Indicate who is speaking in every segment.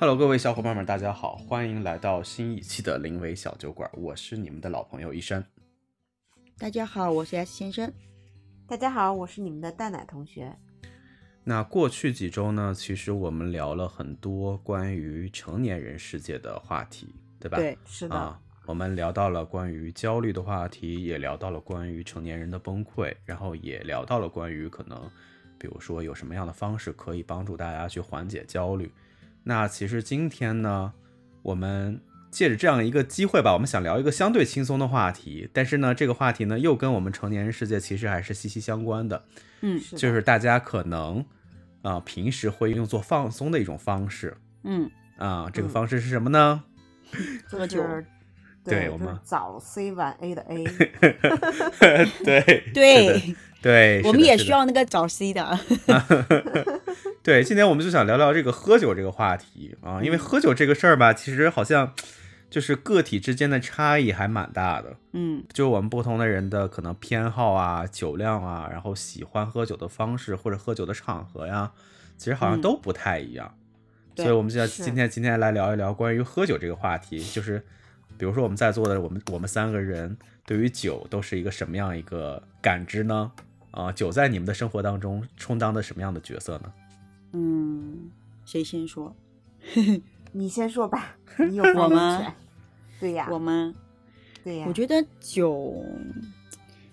Speaker 1: Hello，各位小伙伴们，大家好，欢迎来到新一期的临危小酒馆，我是你们的老朋友一山。
Speaker 2: 大家好，我是 S 先生。
Speaker 3: 大家好，我是你们的蛋奶同学。
Speaker 1: 那过去几周呢，其实我们聊了很多关于成年人世界的话题，对吧？
Speaker 2: 对，
Speaker 3: 是的。
Speaker 1: 啊，我们聊到了关于焦虑的话题，也聊到了关于成年人的崩溃，然后也聊到了关于可能，比如说有什么样的方式可以帮助大家去缓解焦虑。那其实今天呢，我们借着这样一个机会吧，我们想聊一个相对轻松的话题，但是呢，这个话题呢又跟我们成年人世界其实还是息息相关的。
Speaker 2: 嗯，
Speaker 3: 是
Speaker 1: 就是大家可能啊、平时会用作放松的一种方式
Speaker 2: 嗯，
Speaker 1: 啊、这个
Speaker 3: 嗯
Speaker 1: 方式是什么呢？
Speaker 2: 喝酒
Speaker 3: 就是对，
Speaker 1: 我们
Speaker 3: 早 C 晚 A 的 A，
Speaker 1: 对
Speaker 2: 对，
Speaker 1: 对，
Speaker 2: 我们也需要那个早 C 的。
Speaker 1: 对，今天我们就想聊聊这个喝酒这个话题啊，因为喝酒这个事儿吧，其实好像就是个体之间的差异还蛮大的，
Speaker 2: 嗯
Speaker 1: 就我们不同的人的可能偏好啊、酒量啊，然后喜欢喝酒的方式或者喝酒的场合呀，其实好像
Speaker 2: 嗯
Speaker 1: 都不太一样。
Speaker 2: 对
Speaker 1: 所以我们就要今天今天来聊一聊关于喝酒这个话题，就是比如说我们在座的我们我们三个人对于酒都是一个什么样一个感知呢？啊、酒在你们的生活当中充当的什么样的角色呢？
Speaker 2: 嗯，谁先说？
Speaker 3: 你先说吧，你有发言
Speaker 2: 吗
Speaker 3: 权。对呀，
Speaker 2: 我吗？
Speaker 3: 对呀，
Speaker 2: 我觉得酒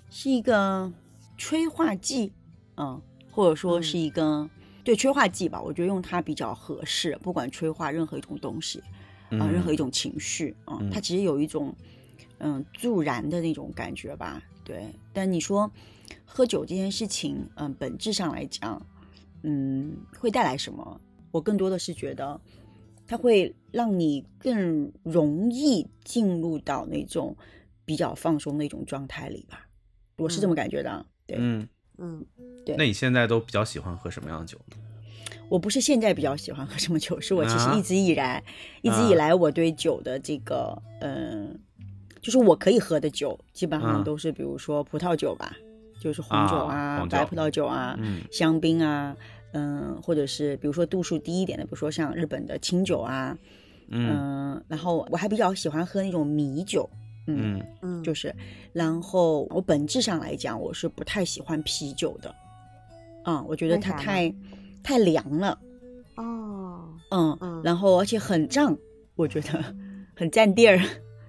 Speaker 2: 是一个催化剂，嗯，或者说是一个、对催化剂吧。我觉得用它比较合适，不管催化任何一种东西啊、任何一种情绪啊、
Speaker 1: 嗯
Speaker 2: 它其实有一种嗯助燃的那种感觉吧。对，但你说喝酒这件事情，嗯，本质上来讲，嗯，会带来什么？我更多的是觉得，它会让你更容易进入到那种比较放松的一种状态里吧。我是这么感觉的啊。对，
Speaker 1: 嗯，
Speaker 3: 嗯，
Speaker 2: 对
Speaker 1: 那你现在都比较喜欢喝什么样的酒呢？
Speaker 2: 我不是现在比较喜欢喝什么酒，是我其实
Speaker 1: 啊
Speaker 2: 一直以来，一直以来我对酒的这个，嗯、就是我可以喝的酒，基本上
Speaker 1: 嗯
Speaker 2: 都是比如说葡萄酒吧，就是红酒
Speaker 1: 啊
Speaker 2: 啊、
Speaker 1: 红酒
Speaker 2: 白葡萄酒啊、
Speaker 1: 嗯
Speaker 2: 香槟啊，嗯、或者是比如说度数低一点的，比如说像日本的清酒啊，
Speaker 1: 嗯
Speaker 2: 嗯、然后我还比较喜欢喝那种米酒，嗯，
Speaker 1: 嗯
Speaker 3: 嗯，
Speaker 2: 就是，然后我本质上来讲，我是不太喜欢啤酒的，啊、我觉得它太太凉了。
Speaker 3: 哦，
Speaker 2: 嗯
Speaker 3: 嗯
Speaker 2: 然后而且很胀，我觉得 很占地儿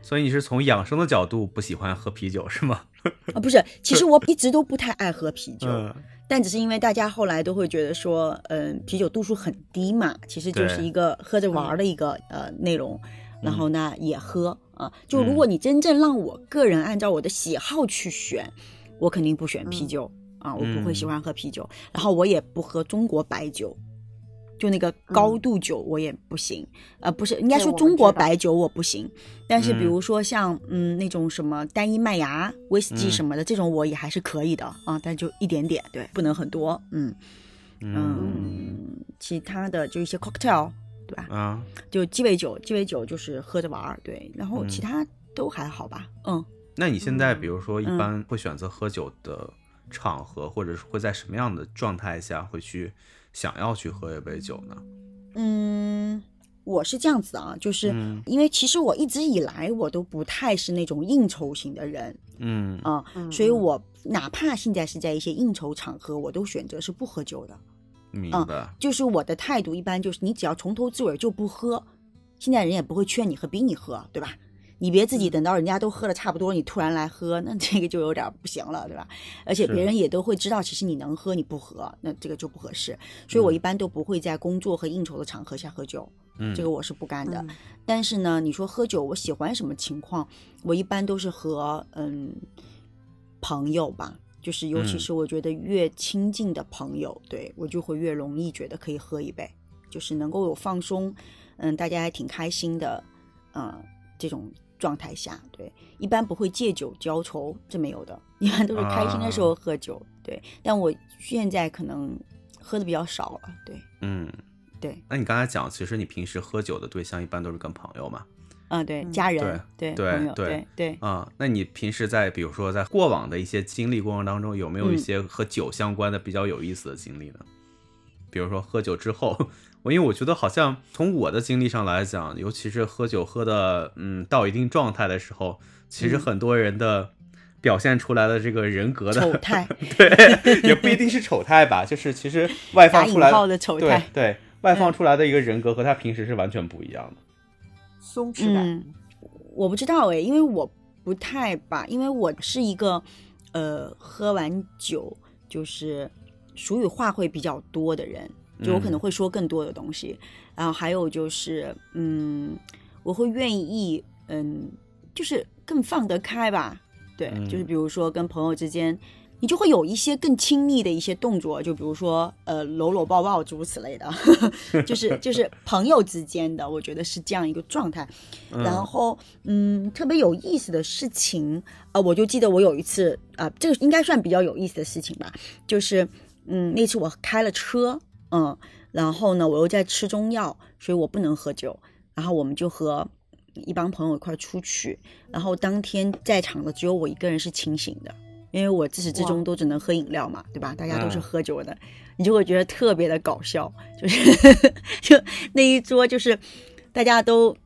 Speaker 1: 所以你是从养生的角度不喜欢喝啤酒是吗？
Speaker 2: 啊。不是，其实我一直都不太爱喝啤酒，
Speaker 1: 嗯
Speaker 2: 但只是因为大家后来都会觉得说，嗯，啤酒度数很低嘛，其实就是一个喝着玩儿的一个、呃内容，然后呢也喝啊。就如果你真正让我个人按照我的喜好去选，我肯定不选啤酒、啊，我不会喜欢喝啤酒，然后我也不喝中国白酒。就那个高度酒我也不行，呃，不是，应该说中国白酒我不行，但是比
Speaker 1: 嗯。
Speaker 2: 如说像嗯那种什么单一麦芽威士忌
Speaker 1: 嗯。
Speaker 2: 什么的，这种我也还是可以的啊，但就一点点，对，不能很多，嗯嗯，其他的就一些 cocktail，对吧？
Speaker 1: 啊，
Speaker 2: 就鸡尾酒，鸡尾酒就是喝着玩儿，对，然后其
Speaker 1: 嗯
Speaker 2: 他都还好吧，嗯
Speaker 1: 那你现在
Speaker 3: 嗯。
Speaker 1: 比如说一
Speaker 2: 嗯。
Speaker 1: 般会选择喝酒的场合，或者是会在什么样的状态下会去想要去喝一杯酒呢？
Speaker 2: 嗯，我是这样子啊，就是
Speaker 1: 嗯
Speaker 2: 因为其实我一直以来我都不太是那种应酬型的人
Speaker 1: 嗯
Speaker 2: 啊，
Speaker 3: 嗯
Speaker 2: 所以我哪怕现在是在一些应酬场合，我都选择是不喝酒的。
Speaker 1: 明白。
Speaker 2: 就是我的态度一般就是，你只要从头至尾就不喝，现在人也不会劝你喝，逼你喝，对吧？你别自己等到人家都喝的差不多，你突然来喝，那这个就有点不行了，对吧？而且别人也都会知道，其实你能喝，你不喝，那这个就不合适。所以我一般都不会在工作和应酬的场合下喝酒，
Speaker 1: 嗯，
Speaker 2: 这个我是不干的。
Speaker 3: 嗯
Speaker 2: 但是呢，你说喝酒，我喜欢什么情况？我一般都是和嗯朋友吧，就是尤其
Speaker 1: 嗯
Speaker 2: 是我觉得越亲近的朋友，对我就会越容易觉得可以喝一杯，就是能够有放松，嗯，大家还挺开心的，嗯，这种状态下，对，一般不会借酒浇愁，这没有的，一般都是开心的时候喝酒，对。但我现在可能喝的比较少了，对
Speaker 1: 嗯，
Speaker 2: 对，
Speaker 1: 那你刚才讲，其实你平时喝酒的对象一般都是跟朋友嘛？
Speaker 2: 嗯，对，
Speaker 3: 嗯
Speaker 2: 家人，对
Speaker 1: 对
Speaker 2: 朋友，
Speaker 1: 对
Speaker 2: 对对。
Speaker 1: 啊、那你平时在比如说在过往的一些经历过程当中，有没有一
Speaker 2: 嗯
Speaker 1: 些和酒相关的比较有意思的经历呢？比如说喝酒之后，我因为我觉得好像从我的经历上来讲，尤其是喝酒喝的嗯到一定状态的时候，其实很多人的表现出来的这个人格的
Speaker 2: 丑 态，
Speaker 1: 对，也不一定是丑态吧，就是其实外放出来
Speaker 2: 的丑态，
Speaker 1: 对对，外放出来的一个人格和他平时是完全不一样的，
Speaker 3: 松弛感。
Speaker 2: 嗯，我不知道哎，因为我不太吧，因为我是一个呃喝完酒就是俗语话会比较多的人，就我可能会说更多的东西，然后还有就是嗯，我会愿意嗯，就是更放得开吧。对，就是比如说跟朋友之间，你就会有一些更亲密的一些动作，就比如说呃搂搂抱抱诸如此类的，就是就是朋友之间的，我觉得是这样一个状态。然后嗯，特别有意思的事情，呃，我就记得我有一次啊，这个应该算比较有意思的事情吧，就是嗯那次我开了车，嗯，然后呢我又在吃中药，所以我不能喝酒，然后我们就和。一帮朋友一块出去，然后当天在场的只有我一个人是清醒的，因为我自始至终都只能喝饮料嘛，对吧？大家都是喝酒的，你就会觉得特别的搞笑，就是 就那一桌就是大家都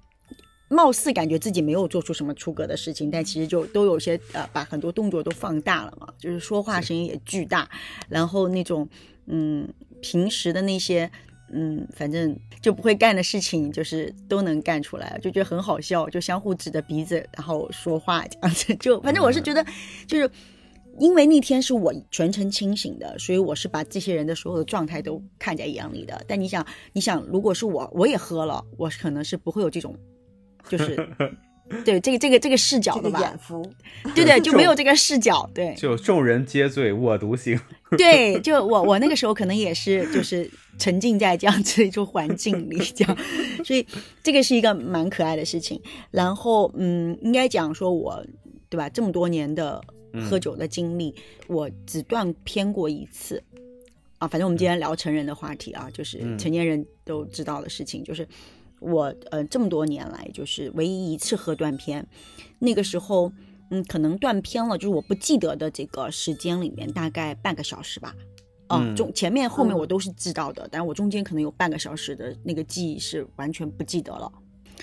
Speaker 2: 貌似感觉自己没有做出什么出格的事情，但其实就都有些呃把很多动作都放大了嘛，就是说话声音也巨大，然后那种嗯平时的那些。嗯，反正就不会干的事情，就是都能干出来，就觉得很好笑，就相互指着鼻子，然后说话这样子。就反正我是觉得，就是因为那天是我全程清醒的，所以我是把这些人的所有的状态都看在眼里的。但你想，你想，如果是我，我也喝了，我可能是不会有这种，就是。对这个这个这个视角的吧，
Speaker 3: 眼福，
Speaker 2: 对对，就没有这个视角，对，
Speaker 1: 就众人皆醉我独醒，
Speaker 2: 对，就我我那个时候可能也是就是沉浸在这样子一种环境里，这样，所以这个是一个蛮可爱的事情。然后嗯，应该讲说我对吧，这么多年的喝酒的经历，我只断片过一次啊。反正我们今天聊成人的话题啊，就是成年人都知道的事情，就是。我呃这么多年来就是唯一一次喝断片，那个时候嗯可能断片了，就是我不记得的这个时间里面大概半个小时吧，嗯中前面后面我都是知道的，但我中间可能有半个小时的那个记忆是完全不记得了，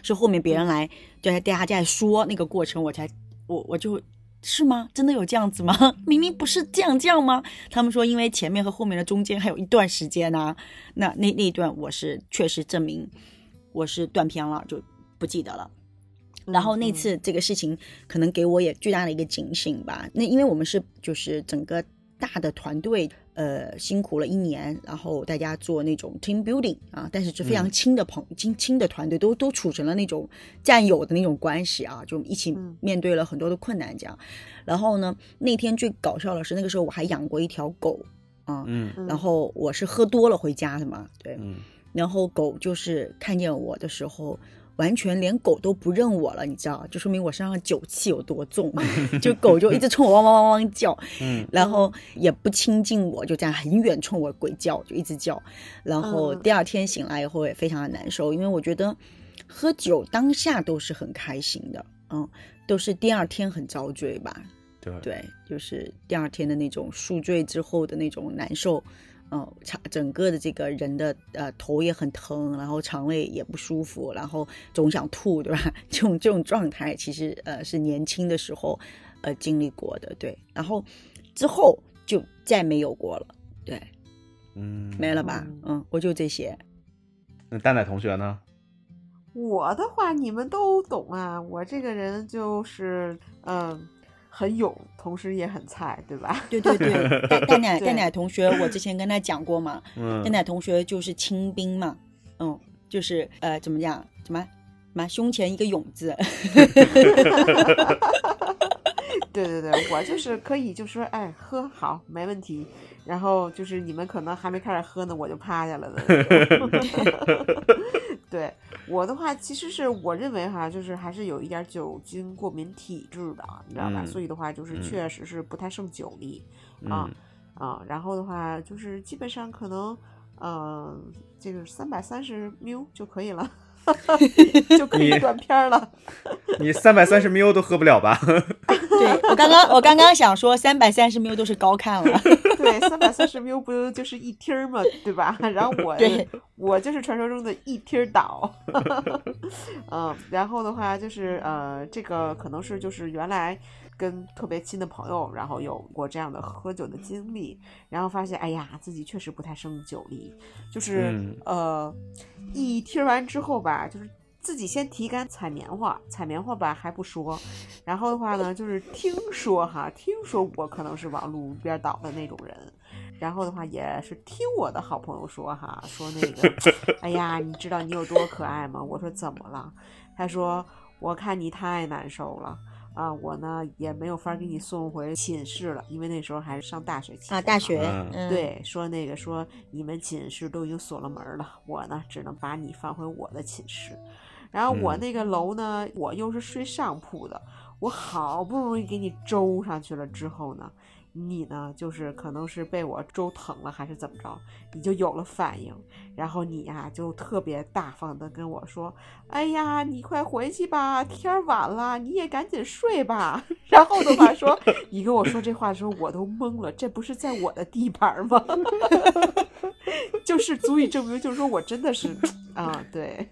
Speaker 2: 是后面别人来就在大家在说那个过程，我才我我就是吗？真的有这样子吗？明明不是这样这样吗？他们说因为前面和后面的中间还有一段时间呢，那那那一段我是确实证明。我是断片了，就不记得了。然后那次这个事情可能给我也巨大的一个警醒吧。那因为我们是就是整个大的团队，呃，辛苦了一年，然后大家做那种 team building 啊，但是是非常亲的朋亲亲的团队，都都处成了那种战友的那种关系啊，就一起面对了很多的困难这样。然后呢，那天最搞笑的是那个时候我还养过一条狗啊，嗯，然后我是喝多了回家的嘛，对，嗯。然后狗就是看见我的时候，完全连狗都不认我了，你知道，就说明我身上的酒气有多重，就狗就一直冲我汪汪汪汪叫，嗯，然后也不亲近我，就这样很远冲我鬼叫，就一直叫。然后第二天醒来以后也非常的难受，因为我觉得喝酒当下都是很开心的，嗯，都是第二天很遭罪吧，
Speaker 1: 对
Speaker 2: 对，就是第二天的那种宿醉之后的那种难受。嗯，肠整个的这个人的呃头也很疼，然后肠胃也不舒服，然后总想吐，对吧？这种这种状态其实呃是年轻的时候呃经历过的，对。然后之后就再没有过了，对，
Speaker 1: 嗯，
Speaker 2: 没了吧？嗯，我就这些。
Speaker 1: 那蛋奶同学呢？
Speaker 3: 我的话你们都懂啊，我这个人就是嗯。很勇，同时也很菜，对吧？
Speaker 2: 对 对对，蛋奶 蛋奶同学，我之前跟他讲过嘛，蛋奶同学就是清兵嘛，嗯，就是呃，怎么讲？什么？什么？胸前一个勇字。
Speaker 3: 对对对，我就是可以，就说哎，喝好，没问题。然后就是你们可能还没开始喝呢，我就趴下了的。对我的话，其实是我认为哈，就是还是有一点酒精过敏体质的，你知道吧？所以的话，就是确实是不太胜酒力啊啊。然后的话，就是基本上可能，嗯，这个三百三十 ml 就可以了，就可以断片了。
Speaker 1: 你三百三十 ml 都喝不了吧？
Speaker 2: 对我刚刚我刚刚想说三百三十 ml 都是高看了，
Speaker 3: 对，三百三十 ml 不就是一听儿嘛，对吧？然后我
Speaker 2: 对
Speaker 3: 我就是传说中的一听儿倒，嗯，然后的话就是呃，这个可能是就是原来跟特别亲的朋友，然后有过这样的喝酒的经历，然后发现哎呀，自己确实不太胜酒力，就是、
Speaker 1: 嗯
Speaker 3: 呃，一听完之后吧，就是。自己先提杆采棉花，采棉花吧还不说，然后的话呢，就是听说哈，听说我可能是往路边倒的那种人，然后的话也是听我的好朋友说哈，说那个，哎呀，你知道你有多可爱吗？我说怎么了？他说我看你太难受了啊，我呢也没有法给你送回寝室了，因为那时候还是上大学期
Speaker 2: 啊，大学
Speaker 3: 对，说那个说你们寝室都已经锁了门了，我呢只能把你放回我的寝室。然后我
Speaker 1: 嗯
Speaker 3: 那个楼呢，我又是睡上铺的，我好不容易给你周上去了之后呢，你呢就是可能是被我周疼了还是怎么着，你就有了反应，然后你呀、就特别大方的跟我说：“哎呀，你快回去吧，天儿晚了，你也赶紧睡吧。”然后的话说，你跟我说这话的时候，我都懵了，这不是在我的地盘吗？就是足以证明，就是说我真的是啊，对，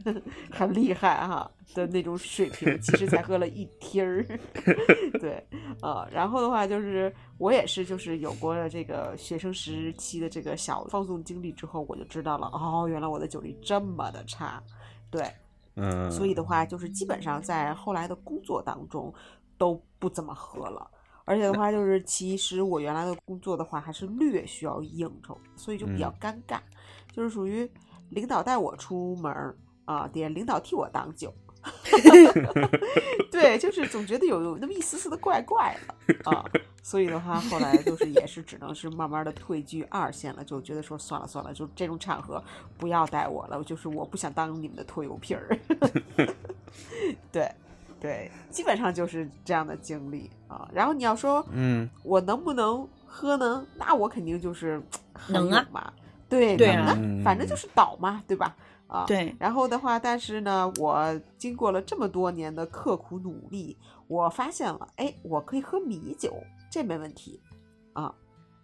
Speaker 3: 很厉害哈的那种水平，其实才喝了一听儿，对，呃，然后的话就是我也是就是有过了这个学生时期的这个小放纵经历之后，我就知道了，哦，原来我的酒力这么的差，对，
Speaker 1: 嗯，
Speaker 3: 所以的。话，就是基本上在后来的工作当中都不怎么喝了。而且的话，就是其实我原来的工作的话，还是略需要应酬，所以就比较
Speaker 1: 嗯。
Speaker 3: 尴尬，就是属于领导带我出门儿啊，得领导替我挡酒。对，就是总觉得有有那么一丝丝的怪怪的啊，所以的话，后来就是也是只能是慢慢的退居二线了，就觉得说算了算了，就这种场合不要带我了，就是我不想当你们的拖油瓶儿。对，对，基本上就是这样的经历啊。然后你要说
Speaker 1: 嗯
Speaker 3: 我能不能喝呢？那我肯定就是
Speaker 2: 能啊
Speaker 3: 有嘛，对
Speaker 2: 对啊
Speaker 3: 反正就是倒嘛，对吧？啊，
Speaker 2: 对，
Speaker 3: 然后的话，但是呢，我经过了这么多年的刻苦努力，我发现了，哎，我可以喝米酒，这没问题啊。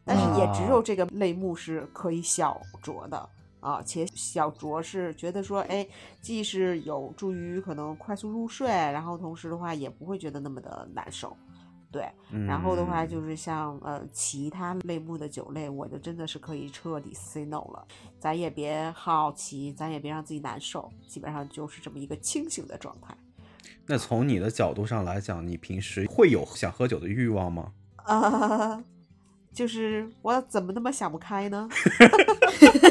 Speaker 3: 但是也只有这个类目是可以小酌的啊，且小酌是觉得说，哎，既是有助于可能快速入睡，然后同时的话也不会觉得那么的难受，对。
Speaker 1: 嗯，
Speaker 3: 然后的话就是像呃其他类目的酒类，我就真的是可以彻底 say no 了，咱也别好奇，咱也别让自己难受，基本上就是这么一个清醒的状态。
Speaker 1: 那从你的角度上来讲，你平时会有想喝酒的欲望吗？
Speaker 3: 呃，就是我怎么那么想不开呢？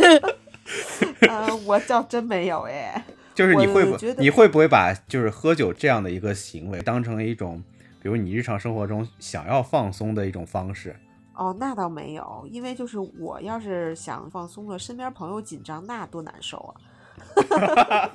Speaker 3: 呃，我倒真没有哎。
Speaker 1: 就是你会不你会不会把就是喝酒这样的一个行为当成一种，比如你日常生活中想要放松的一种方式？
Speaker 3: 哦，那倒没有，因为就是我要是想放松了，身边朋友紧张，那多难受啊。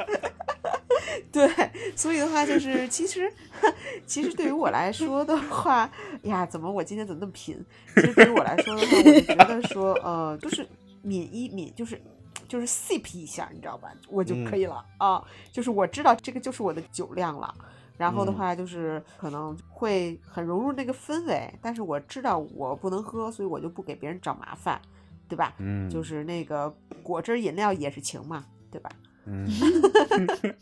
Speaker 3: 对，所以的话就是，其实 其实对于我来说的话，呀，怎么我今天怎么那么贫？其实对于我来说的话，我就觉得说，呃，就是抿一抿，就是就是 sip 一下，你知道吧，我就可以了、啊。就是我知道这个就是我的酒量了。然后的
Speaker 1: 嗯
Speaker 3: 话就是可能会很融入那个氛围，但是我知道我不能喝，所以我就不给别人找麻烦，对吧？
Speaker 1: 嗯，
Speaker 3: 就是那个果汁饮料也是情嘛，对吧？
Speaker 1: 嗯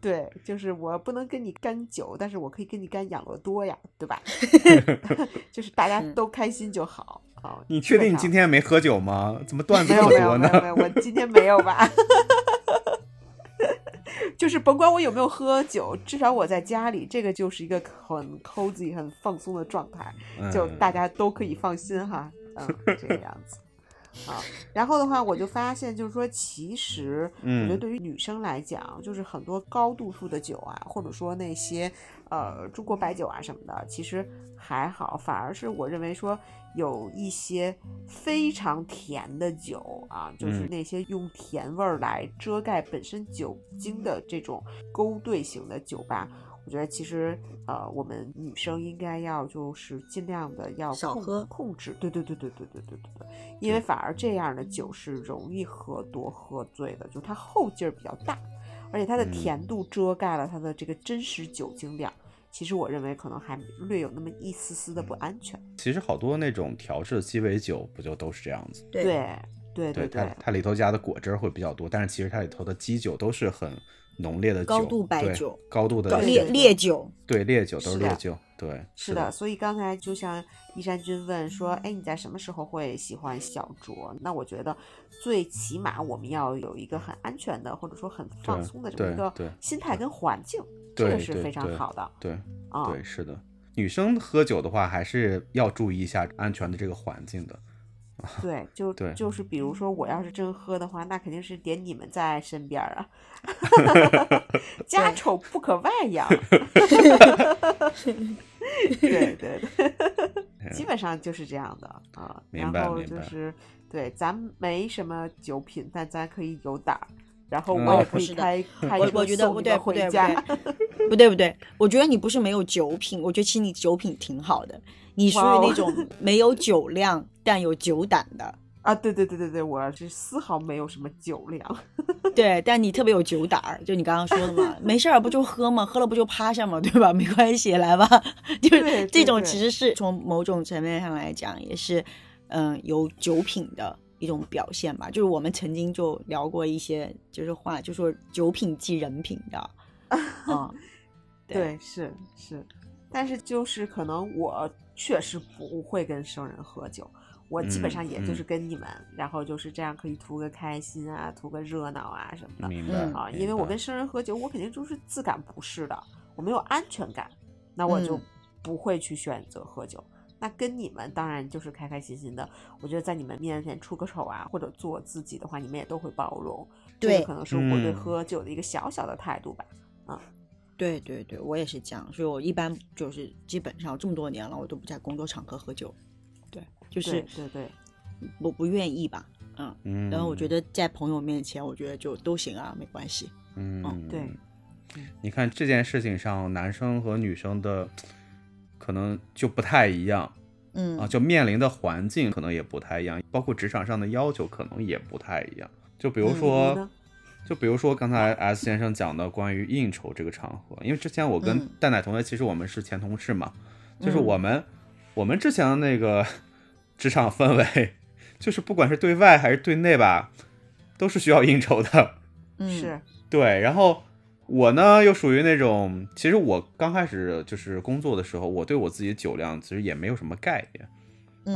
Speaker 3: 对，就是我不能跟你干酒，但是我可以跟你干养乐多呀，对吧？就是大家都开心就好好。
Speaker 1: 你确定你今天没喝酒吗？怎么段子
Speaker 3: 没有没有
Speaker 1: 这么多呢？
Speaker 3: 没有没有，我今天没有吧？就是甭管我有没有喝酒，至少我在家里，这个就是一个很 cozy、很放松的状态，就
Speaker 1: 嗯
Speaker 3: 大家都可以放心哈，嗯，这个样子。啊，然后的话，我就发现，就是说，其实我觉得
Speaker 1: 嗯
Speaker 3: 对于女生来讲，就是很多高度数的酒啊，或者说那些呃中国白酒啊什么的，其实还好，反而是我认为说有一些非常甜的酒啊，就是
Speaker 1: 嗯
Speaker 3: 那些用甜味儿来遮盖本身酒精的这种勾兑型的酒吧。我觉得其实，呃，我们女生应该要就是尽量的要控
Speaker 2: 少喝
Speaker 3: 控制，对对对对对对对对对，因为反而这样的酒是容易喝多喝醉的，就是它后劲儿比较大，而且它的
Speaker 1: 嗯
Speaker 3: 甜度遮盖了它的这个真实酒精量。其实我认为可能还略有那么一丝丝的不安全。
Speaker 1: 其实好多那种调制的鸡尾酒不就都是这样子？
Speaker 2: 对
Speaker 3: 对对
Speaker 1: 对，它
Speaker 3: 对，
Speaker 1: 它里头加的果汁儿会比较多，但是其实它里头的基酒都是很浓烈的酒，
Speaker 2: 高度白酒
Speaker 1: 高度的
Speaker 2: 烈烈酒，
Speaker 1: 对烈酒都是烈酒，对，
Speaker 3: 是的。所以刚才就像一山君问说，哎，你在什么时候会喜欢小酌？那我觉得最起码我们要有一个很安全的，或者说很放松的这么一个心态跟环境，这个是非常好的
Speaker 1: 对
Speaker 3: 啊。
Speaker 1: 对，是的。女生喝酒的话，还是要注意一下安全的这个环境的。
Speaker 3: 对，就
Speaker 1: 对
Speaker 3: 就是比如说，我要是真喝的话，那肯定是点你们在身边儿啊，家丑不可外扬。对对对，基本上就是这样的啊。
Speaker 1: 明
Speaker 3: 然后
Speaker 1: 白明白
Speaker 3: 就是，对，咱没什么酒品，但咱可以有胆儿。然后
Speaker 1: 嗯
Speaker 3: 我也
Speaker 1: 哦
Speaker 3: 可以开开车
Speaker 2: 我我觉得
Speaker 3: 送你们
Speaker 2: 不对不对不
Speaker 3: 回家。
Speaker 2: 对，不对 不对，我觉得你不是没有酒品，我觉得其实你酒品挺好的，你属于那种没有酒量但有酒胆的，
Speaker 3: 啊，对对对对对，我是丝毫没有什么酒量。
Speaker 2: 对，但你特别有酒胆儿，就你刚刚说的嘛，没事儿不就喝嘛，喝了不就趴下嘛，对吧？没关系，来吧，就是这种其实是从某种层面上来讲，也是嗯、有酒品的一种表现吧。就是我们曾经就聊过一些，就是话，就说酒品即人品的，啊、对
Speaker 3: 对，是是，但是就是可能我确实不会跟生人喝酒，我基本
Speaker 1: 嗯
Speaker 3: 上也就是
Speaker 1: 嗯
Speaker 3: 跟你们，然后就是这样可以图个开心啊，图个热闹啊什么的
Speaker 1: 明白
Speaker 2: 嗯
Speaker 3: 啊。因为我跟生人喝酒，我肯定就是自感不适的，我没有安全感，那我就
Speaker 2: 嗯
Speaker 3: 不会去选择喝酒。那跟你们当然就是开开心心的，我觉得在你们面前出个丑啊，或者做自己的话，你们也都会包容。这个
Speaker 2: 对
Speaker 3: 可能是我对
Speaker 1: 嗯
Speaker 3: 喝酒的一个小小的态度吧。
Speaker 2: 对对对，我也是这样，所以我一般就是基本上这么多年了，我都不在工作场合喝酒，对，就是
Speaker 3: 对对。
Speaker 2: 我不愿意吧，嗯。
Speaker 1: 嗯，
Speaker 2: 然后我觉得在朋友面前，我觉得就都行啊，没关系。
Speaker 1: 嗯，
Speaker 3: 对。
Speaker 1: 你看这件事情上，男生和女生的可能就不太一样
Speaker 2: 嗯
Speaker 1: 啊，就面临的环境可能也不太一样，包括职场上的要求可能也不太一样。就比如
Speaker 2: 嗯
Speaker 1: 说，就比如说刚才 S 先生讲的关于应酬这个场合，因为之前我跟
Speaker 2: 嗯
Speaker 1: 蛋奶同学其实我们是前同事嘛，就是
Speaker 2: 嗯
Speaker 1: 我们、我们之前的那个 职场氛围，就是不管是对外还是对内吧，都是需要应酬的。
Speaker 2: 嗯
Speaker 3: 是
Speaker 1: 对，然后我呢又属于那种，其实我刚开始就是工作的时候，我对我自己酒量其实也没有什么概念。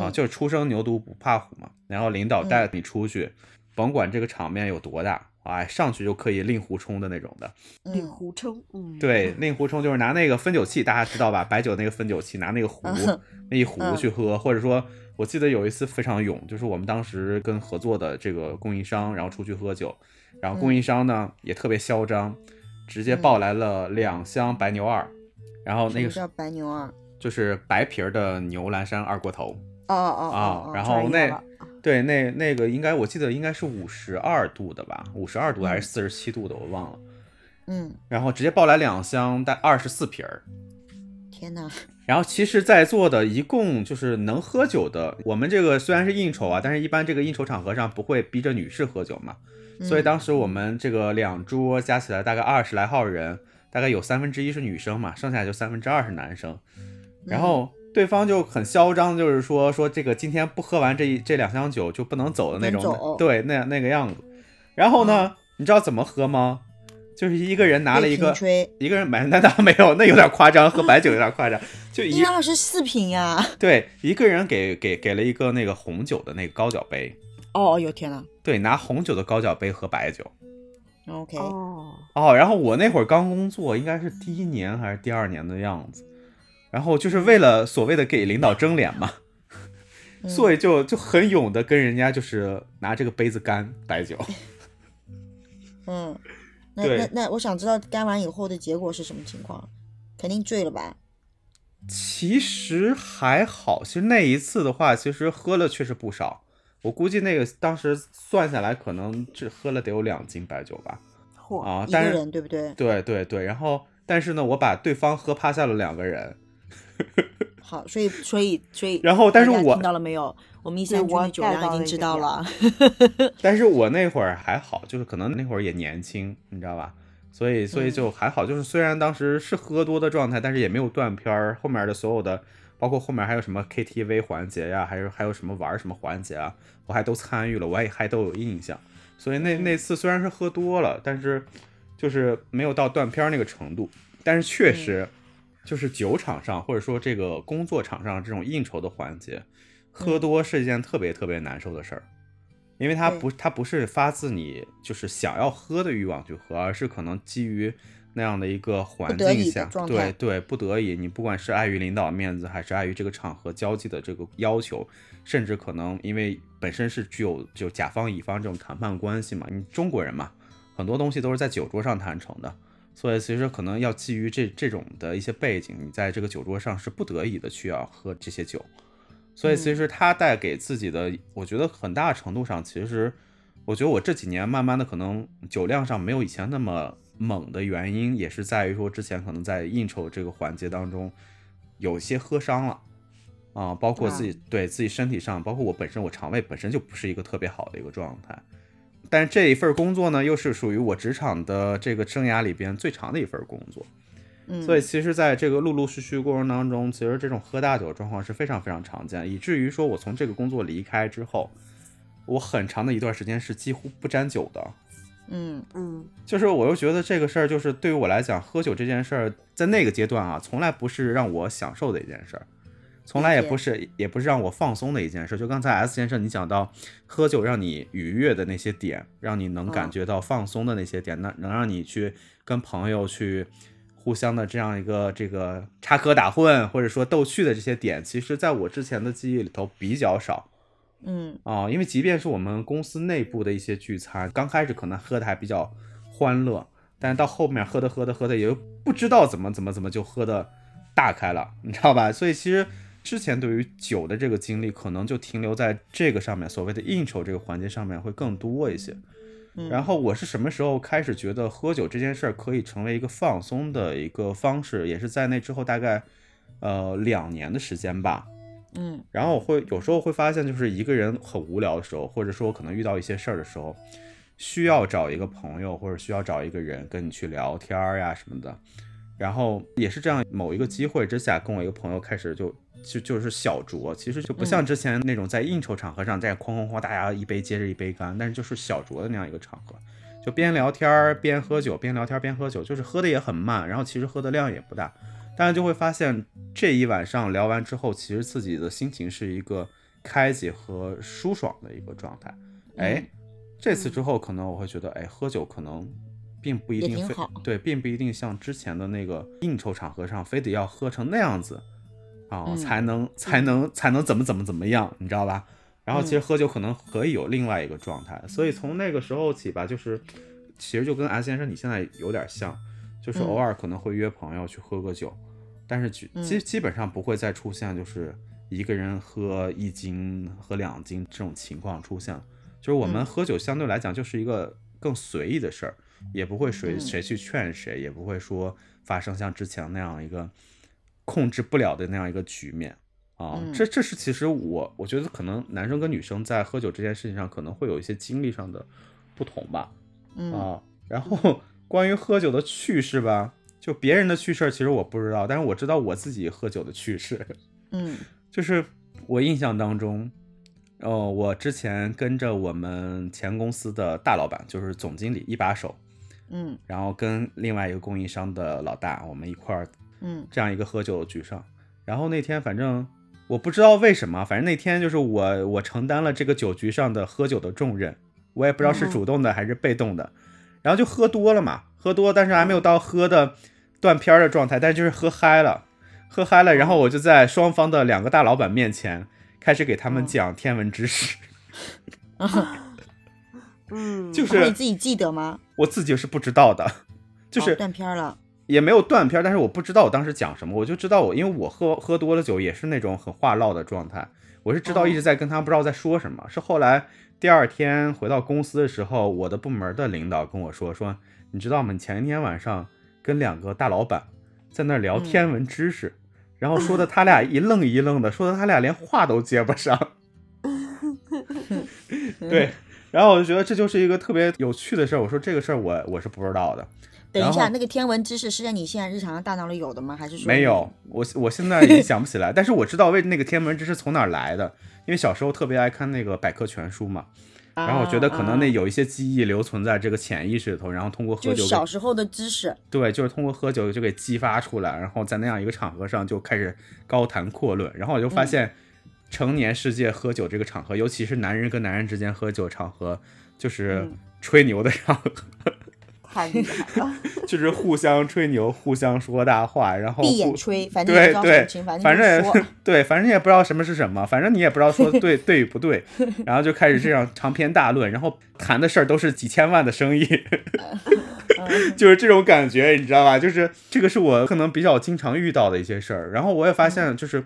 Speaker 1: 啊，
Speaker 2: 嗯
Speaker 1: 就是初生牛犊不怕虎嘛。然后领导带你出去，甭管这个场面有多大，哎，上去就可以令狐冲的那种的。
Speaker 3: 令
Speaker 2: 嗯
Speaker 3: 狐冲，嗯，
Speaker 1: 对，令狐冲就是拿那个分酒器，大家知道吧？白酒那个分酒器，拿那个壶
Speaker 2: 嗯
Speaker 1: 那一壶
Speaker 2: 嗯
Speaker 1: 去喝，或者说，我记得有一次非常勇，就是我们当时跟合作的这个供应商，然后出去喝酒，然后供应商呢、也特别嚣张，直接抱来了两箱白牛二，然后那个是
Speaker 2: 叫白牛二？
Speaker 1: 就是白皮儿的牛栏山二锅头。
Speaker 2: 哦哦
Speaker 1: 啊
Speaker 2: 哦，
Speaker 1: 然后那对，那那个应该我记得应该是五十二度的吧，五十二度还是
Speaker 2: 嗯
Speaker 1: 四十七度的，我忘了。
Speaker 2: 嗯，
Speaker 1: 然后直接抱来两箱，带二十四瓶儿。
Speaker 2: 天哪，
Speaker 1: 然后其实，在座的一共就是能喝酒的，我们这个虽然是应酬啊，但是一般这个应酬场合上不会逼着女士喝酒嘛，所以
Speaker 2: 嗯
Speaker 1: 当时我们这个两桌加起来大概二十来号人，大概有三分之一是女生嘛，剩下就三分之二是男生。然后对方就很嚣张，就是说说这个今天不喝完这一这两箱酒就不能走的那种对，那那个样子。然后呢，你知道怎么喝吗？就是一个人拿了一个一个人买，那倒没有，那有点夸张，喝白酒有点夸张，就 一
Speaker 2: 一二十四瓶呀！
Speaker 1: 对一个人给给给了一个那个红酒的那个高脚杯，
Speaker 2: 哦哦哟天呐
Speaker 1: 对，拿红酒的高脚杯喝白酒。
Speaker 2: ，OK，
Speaker 3: 哦，
Speaker 1: 哦，然后我那会儿刚工作，应该是第一年还是第二年的样子，然后就是为了所谓的给领导争脸嘛，
Speaker 2: 嗯
Speaker 1: 所以就就很勇的跟人家就是拿这个杯子干白酒。
Speaker 2: 嗯，那那那我想知道干完以后的结果是什么情况？肯定醉了吧？
Speaker 1: 其实还好，其实那一次的话，其实喝了确实不少，我估计那个当时算下来可能只喝了得有两斤白酒吧。
Speaker 3: 嚯，
Speaker 1: 啊，
Speaker 2: 一个
Speaker 1: 但是
Speaker 2: 人对不对？
Speaker 1: 对对对，然后但是呢，我把对方喝趴下了两个人，
Speaker 2: 好，所以所以所以，
Speaker 1: 然后但是我
Speaker 2: 听到了没有？我们一三军
Speaker 3: 我
Speaker 2: 的酒量已经知道了。
Speaker 1: 但是我那会儿还好，就是可能那会儿也年轻，你知道吧？所以所以就还好，就是虽然当时是喝多的状态，但是也没有断片儿。后面的所有的，包括后面还有什么 KTV 环节呀，还有还有什么玩什么环节啊，我还都参与了，我也还都有印象。所以那那次虽然是喝多了，但是就是没有到断片儿那个程度。但是确实，就是酒场上或者说这个工作场上这种应酬的环节，喝多是一件特别特别难受的事儿。因为它不，它不是发自你就是想要喝的欲望去喝，而是可能基于那样的一个环境下，对对，不得已，你不管是碍于领导面子，还是碍于这个场合交际的这个要求，甚至可能因为本身是具有就甲方乙方这种谈判关系嘛，你中国人嘛，很多东西都是在酒桌上谈成的，所以其实可能要基于这这种的一些背景，你在这个酒桌上是不得已的去要喝这些酒。所以其实他带给自己的，我觉得很大程度上，其实我觉得我这几年慢慢的可能酒量上没有以前那么猛的原因，也是在于说之前可能在应酬这个环节当中有些喝伤了。啊，包括自己对自己身体上，包括我本身我肠胃本身就不是一个特别好的一个状态，但是这一份工作呢，又是属于我职场的这个生涯里边最长的一份工作。嗯所以其实，在这个陆陆续续过程当中，其实这种喝大酒的状况是非常非常常见，以至于说我从这个工作离开之后，我很长的一段时间是几乎不沾酒的。
Speaker 2: 嗯
Speaker 3: 嗯，
Speaker 1: 就是我又觉得这个事儿，就是对于我来讲，喝酒这件事儿，在那个阶段啊，从来不是让我享受的一件事儿，从来也不是，也不是让我放松的一件事。就刚才 S 先生你讲到喝酒让你愉悦的那些点，让你能感觉到放松的那些点，那能让你去跟朋友去。互相的这样一个这个插科打诨或者说逗趣的这些点，其实在我之前的记忆里头比较少。
Speaker 2: 嗯
Speaker 1: 啊，因为即便是我们公司内部的一些聚餐，刚开始可能喝的还比较欢乐，但是到后面喝的喝的喝的，也不知道怎么怎么怎么就喝的大开了，你知道吧？所以其实之前对于酒的这个经历，可能就停留在这个上面，所谓的应酬这个环节上面会更多一些。然后我是什么时候开始觉得喝酒这件事儿可以成为一个放松的一个方式？也是在那之后大概，呃两年的时间吧。
Speaker 2: 嗯，
Speaker 1: 然后我会有时候会发现，就是一个人很无聊的时候，或者说可能遇到一些事儿的时候，需要找一个朋友或者需要找一个人跟你去聊天呀什么的。然后也是这样，某一个机会之下，跟我一个朋友开始就。就就是小酌，其实就不像之前那种在应酬场合上在哐哐哐大家一杯接着一杯干，但是就是小酌的那样一个场合，就边聊天边喝酒，边聊天边喝酒，就是喝的也很慢，然后其实喝的量也不大，但是就会发现这一晚上聊完之后，其实自己的心情是一个开解和舒爽的一个状态。哎，这次之后可能我会觉得，哎，喝酒可能并不一定非对，并不一定像之前的那个应酬场合上非得要喝成那样子。啊，才能才能才能怎么怎么怎么样，你知道吧？然后其实喝酒可能可以有另外一个状态，所以从那个时候起吧，就是其实就跟 S 先生你现在有点像，就是偶尔可能会约朋友去喝个酒，但是基基基本上不会再出现就是一个人喝一斤喝两斤这种情况出现，就是我们喝酒相对来讲就是一个更随意的事儿，也不会谁谁去劝谁，也不会说发生像之前那样一个。控制不了的那样一个局面啊，这这是其实我我觉得可能男生跟女生在喝酒这件事情上可能会有一些经历上的不同吧，啊，然后关于喝酒的趣事吧，就别人的趣事其实我不知道，但是我知道我自己喝酒的趣事，
Speaker 2: 嗯，
Speaker 1: 就是我印象当中，哦，我之前跟着我们前公司的大老板，就是总经理一把手，
Speaker 2: 嗯，
Speaker 1: 然后跟另外一个供应商的老大，我们一块儿。
Speaker 2: 嗯，
Speaker 1: 这样一个喝酒的局上，然后那天反正我不知道为什么，反正那天就是我我承担了这个酒局上的喝酒的重任，我也不知道是主动的还是被动的，然后就喝多了嘛，喝多，但是还没有到喝的断片的状态，但就是喝嗨了，喝嗨了，然后我就在双方的两个大老板面前开始给他们讲天文知识，
Speaker 3: 嗯，
Speaker 1: 就是
Speaker 2: 你自己记得吗？
Speaker 1: 我自己是不知道的，就是
Speaker 2: 断片了。
Speaker 1: 也没有断片，但是我不知道我当时讲什么，我就知道我，因为我喝喝多了酒也是那种很话唠的状态，我是知道一直在跟他不知道在说什么，是后来第二天回到公司的时候，我的部门的领导跟我说说，你知道吗？你前一天晚上跟两个大老板在那聊天文知识，然后说的 他俩一愣一愣的，说的他俩连话都接不上，对，然后我就觉得这就是一个特别有趣的事儿，我说这个事儿我我是不知道的。
Speaker 2: 等一下，那个天文知识是在你现在日常的大脑里有的吗？还是说
Speaker 1: 没有，我我现在已经想不起来，但是我知道为那个天文知识从哪儿来的，因为小时候特别爱看那个百科全书嘛，然后我觉得可能那
Speaker 2: 啊
Speaker 1: 有一些记忆留存在这个潜意识里头，然后通过喝酒给
Speaker 2: 小时候的知识，
Speaker 1: 对，就是通过喝酒就给激发出来，然后在那样一个场合上就开始高谈阔论，然后我就发现，成年世界喝酒这个场合，尤其是男人跟男人之间喝酒场合，就是
Speaker 2: 嗯
Speaker 1: 吹牛的场合，
Speaker 3: 太厉害了。
Speaker 1: 就是互相吹牛，互相说大话，然后
Speaker 2: 闭眼吹，反正也不知道
Speaker 1: 对对
Speaker 2: 反
Speaker 1: 反正也
Speaker 2: 正。
Speaker 1: 对，反正也不知道什么是什么，反正你也不知道说 对对与不对，然后就开始这样长篇大论，然后谈的事儿都是几千万的生意，
Speaker 2: 嗯
Speaker 1: 就是这种感觉，你知道吧？就是这个是我可能比较经常遇到的一些事儿。然后我也发现，就是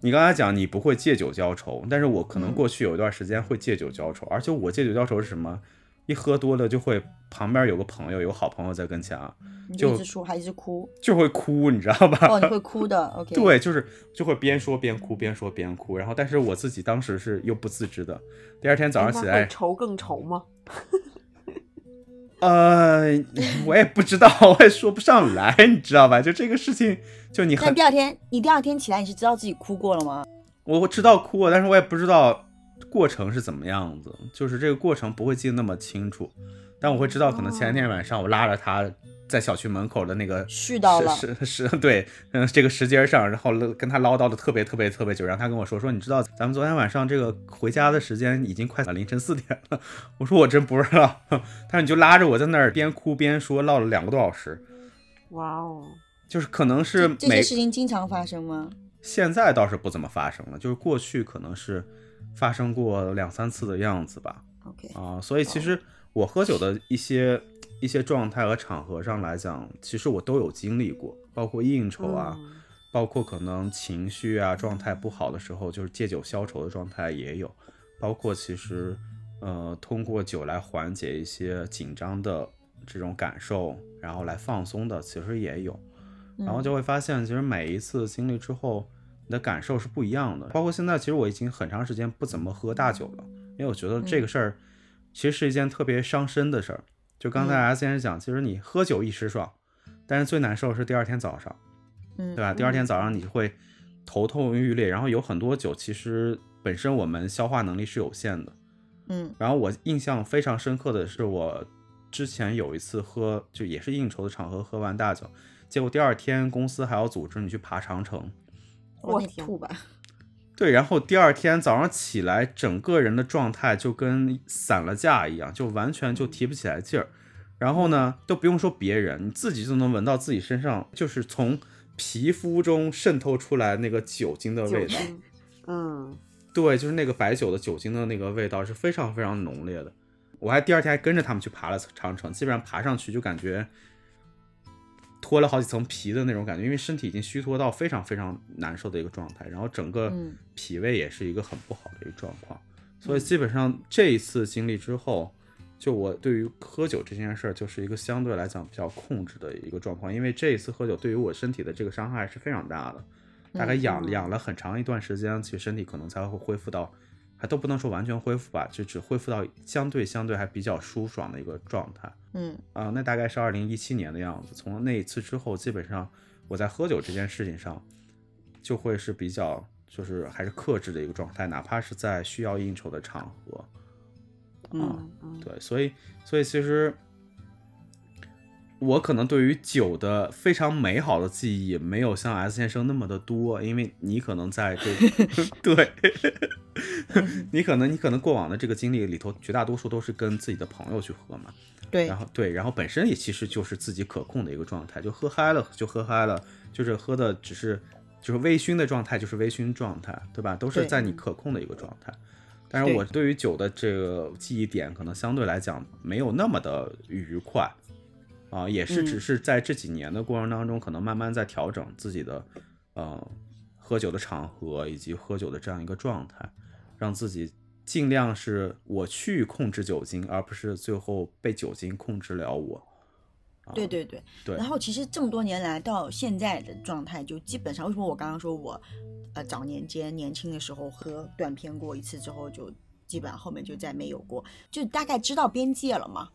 Speaker 1: 你刚才讲你不会借酒浇愁，但是我可能
Speaker 2: 嗯
Speaker 1: 过去有一段时间会借酒浇愁，而且我借酒浇愁是什么？一喝多了就会旁边有个朋友，有好朋友在跟前啊，
Speaker 2: 你就
Speaker 1: 就
Speaker 2: 一直说，还一直哭。
Speaker 1: 就会哭，你知道吧？
Speaker 2: 哦，你会 哭的。OK。
Speaker 1: 对，就是就会边说边哭，边说边哭。然后，但是我自己当时是又不自知的。第二天早上起来，
Speaker 3: 愁更愁吗？
Speaker 1: 呃，我也不知道，我也说不上来，你知道吧？就这个事情，就你
Speaker 2: 但
Speaker 1: 很
Speaker 2: 第二天，你第二天起来，你是知道自己哭过了吗？
Speaker 1: 我知道哭过，但是我也不知道过程是怎么样子，就是这个过程不会记得那么清楚，但我会知道，可能前一天晚上我拉着他在小区门口的那个
Speaker 2: 絮叨了。
Speaker 1: 是是是，对，嗯，这个石阶上，然后跟他唠叨的特别特别特别久，然后他跟我说说，你知道咱们昨天晚上这个回家的时间已经快凌晨四点了，我说我真不知道，他说你就拉着我在那儿边哭边说，唠了两个多小时，
Speaker 3: 哇哦，
Speaker 1: 就是可能是每
Speaker 2: 这些事情经常发生吗？
Speaker 1: 现在倒是不怎么发生了，就是过去可能是发生过两三次的样子吧。
Speaker 2: OK，
Speaker 1: 啊，所以其实我喝酒的一些一些状态和场合上来讲，其实我都有经历过，包括应酬啊，
Speaker 3: 嗯
Speaker 1: 包括可能情绪啊状态不好的时候，就是借酒消愁的状态也有，包括其实呃通过酒来缓解一些紧张的这种感受，然后来放松的，其实也有。然后就会发现，其实每一次经历之后，你的感受是不一样的。包括现在，其实我已经很长时间不怎么喝大酒了，因为我觉得这个事儿其实是一件特别伤身的事儿。就刚才 S 先生讲，其实你喝酒一时爽，但是最难受是第二天早上，
Speaker 2: 嗯，
Speaker 1: 对吧？第二天早上你会头痛欲裂，然后有很多酒其实本身我们消化能力是有限的。
Speaker 2: 嗯
Speaker 1: 然后我印象非常深刻的是，我之前有一次喝，就也是应酬的场合，喝完大酒，结果第二天公司还要组织你去爬长城。
Speaker 2: 我吐吧。
Speaker 1: 对，然后第二天早上起来，整个人的状态就跟散了架一样，就完全就提不起来劲儿。然后呢，都不用说别人，你自己就能闻到自己身上，就是从皮肤中渗透出来那个酒精的味道。
Speaker 3: 嗯，
Speaker 1: 对，就是那个白酒的酒精的那个味道是非常非常浓烈的。我还第二天还跟着他们去爬了长城，基本上爬上去就感觉脱了好几层皮的那种感觉，因为身体已经虚脱到非常非常难受的一个状态，然后整个
Speaker 2: 嗯。
Speaker 1: 脾胃也是一个很不好的一个状况。所以基本上这一次经历之后，就我对于喝酒这件事儿，就是一个相对来讲比较控制的一个状况，因为这一次喝酒对于我身体的这个伤害是非常大的，大概养
Speaker 3: 嗯。
Speaker 1: 养了很长一段时间，其实身体可能才会恢复到，还都不能说完全恢复吧，就只恢复到相对相对还比较舒爽的一个状态。
Speaker 2: 嗯
Speaker 1: 啊、那大概是二零一七年的样子。从那一次之后，基本上我在喝酒这件事情上，就会是比较就是还是克制的一个状态，哪怕是在需要应酬的场合。
Speaker 3: 嗯嗯，
Speaker 1: 对，所以所以其实我可能对于酒的非常美好的记忆没有像 S 先生那么的多，因为你可能在这 对，你可能你可能过往的这个经历里头，绝大多数都是跟自己的朋友去喝嘛。
Speaker 2: 对
Speaker 1: 然，后对，然后本身也其实就是自己可控的一个状态，就喝嗨了就喝嗨了，就是喝的只是就是微醺的状态，就是微醺状态，对吧？都是在你可控的一个状态。但是我对于酒的这个记忆点，可能相对来讲没有那么的愉快啊，也是只
Speaker 2: 嗯
Speaker 1: 是在这几年的过程当中，可能慢慢在调整自己的呃喝酒的场合以及喝酒的这样一个状态，让自己尽量是我去控制酒精，而不是最后被酒精控制了我。啊
Speaker 2: 对对对。
Speaker 1: 对
Speaker 2: 然后其实这么多年来到现在的状态，就基本上为什么我刚刚说我呃早年间年轻的时候喝断片过一次之后，就基本上后面就再没有过，就大概知道边界了嘛。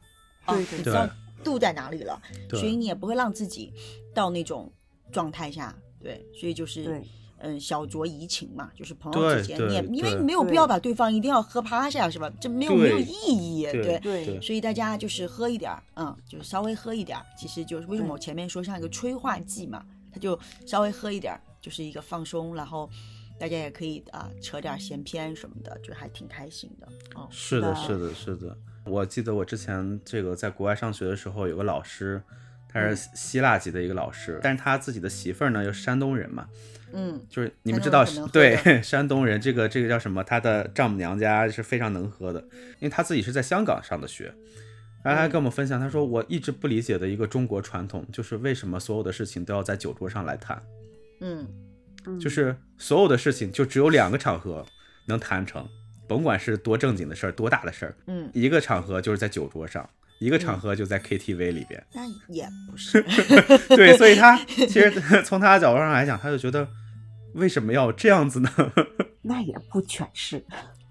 Speaker 2: 啊
Speaker 3: 对对
Speaker 2: 你知道度在哪里了，所以你也不会让自己到那种状态下，对，所以就是。嗯，小酌怡情嘛，就是朋友之间，你也因为
Speaker 1: 你
Speaker 2: 没有必要把对方一定要喝趴下，是吧？这没有没有意义，
Speaker 1: 对
Speaker 3: 对
Speaker 1: 对
Speaker 2: 所以大家就是喝一点儿，嗯，就是稍微喝一点儿，其实就是为什么
Speaker 3: 嗯
Speaker 2: 我前面说像一个催化剂嘛，他就稍微喝一点儿，就是一个放松，然后大家也可以啊、扯点闲篇什么的，就还挺开心的。哦，
Speaker 1: 是的，
Speaker 3: 是
Speaker 1: 是的，是的。我记得我之前这个在国外上学的时候，有个老师，他是希腊籍的一个老师，但是他自己的媳妇儿呢又是山东人嘛，
Speaker 2: 嗯，
Speaker 1: 就是你们知道对山东人这个这个叫什么？他的丈母娘家是非常能喝的，因为他自己是在香港上的学。然后他跟我们分享，他说我一直不理解的一个中国传统，就是为什么所有的事情都要在酒桌上来谈，
Speaker 2: 嗯，
Speaker 3: 嗯
Speaker 1: 就是所有的事情就只有两个场合能谈成，甭管是多正经的事儿，多大的事儿，
Speaker 2: 嗯，
Speaker 1: 一个场合就是在酒桌上，一个场合就在 KTV 里边。
Speaker 2: 那也不是，
Speaker 1: 对，所以他其实从他的角度上来讲，他就觉得为什么要这样子呢？
Speaker 3: 那也不全是。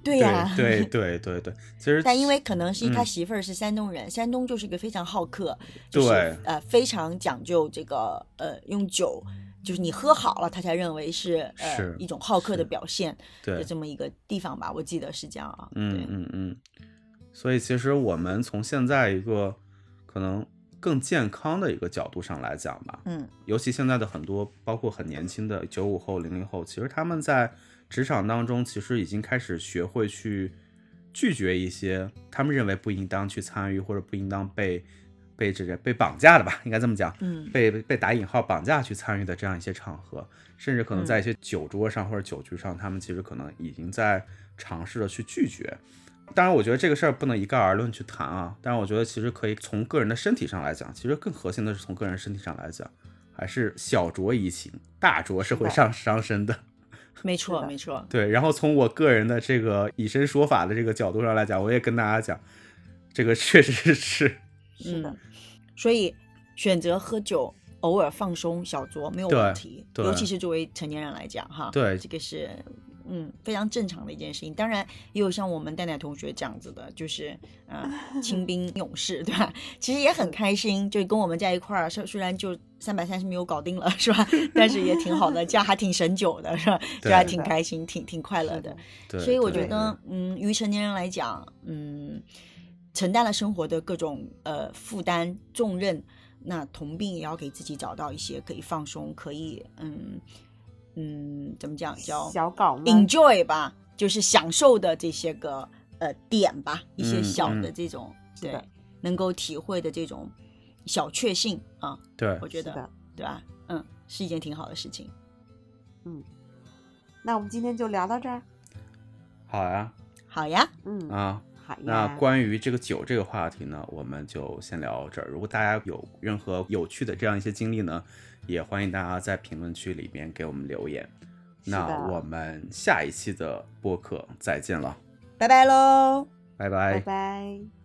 Speaker 2: 对呀、
Speaker 1: 对对对对，其实
Speaker 2: 但因为可能是他
Speaker 1: 嗯
Speaker 2: 媳妇儿是山东人，山东就是一个非常好客，就是
Speaker 1: 对
Speaker 2: 呃非常讲究这个呃用酒，就是你喝好了，他才认为是呃
Speaker 1: 是
Speaker 2: 一种好客的表现的
Speaker 1: 对，
Speaker 2: 这么一个地方吧，我记得是这样啊。
Speaker 1: 嗯嗯嗯，所以其实我们从现在一个可能更健康的一个角度上来讲吧，
Speaker 2: 嗯
Speaker 1: 尤其现在的很多，包括很年轻的九五后、零零后，其实他们在职场当中，其实已经开始学会去拒绝一些他们认为不应当去参与或者不应当被被这个被绑架的吧，应该这么讲，
Speaker 2: 嗯
Speaker 1: 被被打引号绑架去参与的这样一些场合，甚至可能在一些酒桌上或者酒局上，他们其实可能已经在尝试着去拒绝。当然，我觉得这个事儿不能一概而论去谈啊。但是我觉得其实可以从个人的身体上来讲，其实更核心的是从个人身体上来讲，还是小酌怡情，大酌是会
Speaker 3: 是的
Speaker 1: 上伤身的。
Speaker 2: 没错没错，
Speaker 1: 对，然后从我个人的这个以身说法的这个角度上来讲，我也跟大家讲，这个确实是
Speaker 3: 是的
Speaker 2: 嗯，所以选择喝酒。偶尔放松小酌没有问题，
Speaker 1: 对
Speaker 2: 尤其是作为成年人来讲，哈，
Speaker 1: 对
Speaker 2: 这个是嗯非常正常的一件事情。当然，也有像我们蛋蛋同学这样子的，就是呃清兵 勇士，对吧？其实也很开心，就跟我们在一块儿，虽虽然就三百三十没有搞定了，是吧？但是也挺好的，这样还挺省酒的，是吧？就还挺开心，挺挺快乐的。
Speaker 1: 对。
Speaker 2: 所以我觉得，嗯，于成年人来讲，嗯，承担了生活的各种呃负担重任，那同病也要给自己找到一些可以放松，可以嗯嗯怎么讲叫
Speaker 3: 小搞
Speaker 2: enjoy 吧，就是享受的这些个呃点吧，一些
Speaker 1: 嗯
Speaker 2: 小的
Speaker 1: 嗯。
Speaker 2: 这种、对能够体会的这种小确幸啊，
Speaker 1: 对。
Speaker 2: 我觉得对吧？嗯，是一件挺好的事情。嗯。
Speaker 3: 那我们今天就聊到这儿。
Speaker 1: 好呀。
Speaker 2: 好呀，
Speaker 3: 嗯，
Speaker 1: 啊。
Speaker 3: 好呀。
Speaker 1: 那关于这个酒这个话题呢，我们就先聊到这儿。如果大家有任何有趣的这样一些经历呢，也欢迎大家在评论区里面给我们留言。那我们下一期的播客再见了，
Speaker 2: 拜拜喽。
Speaker 1: 拜
Speaker 3: 拜拜。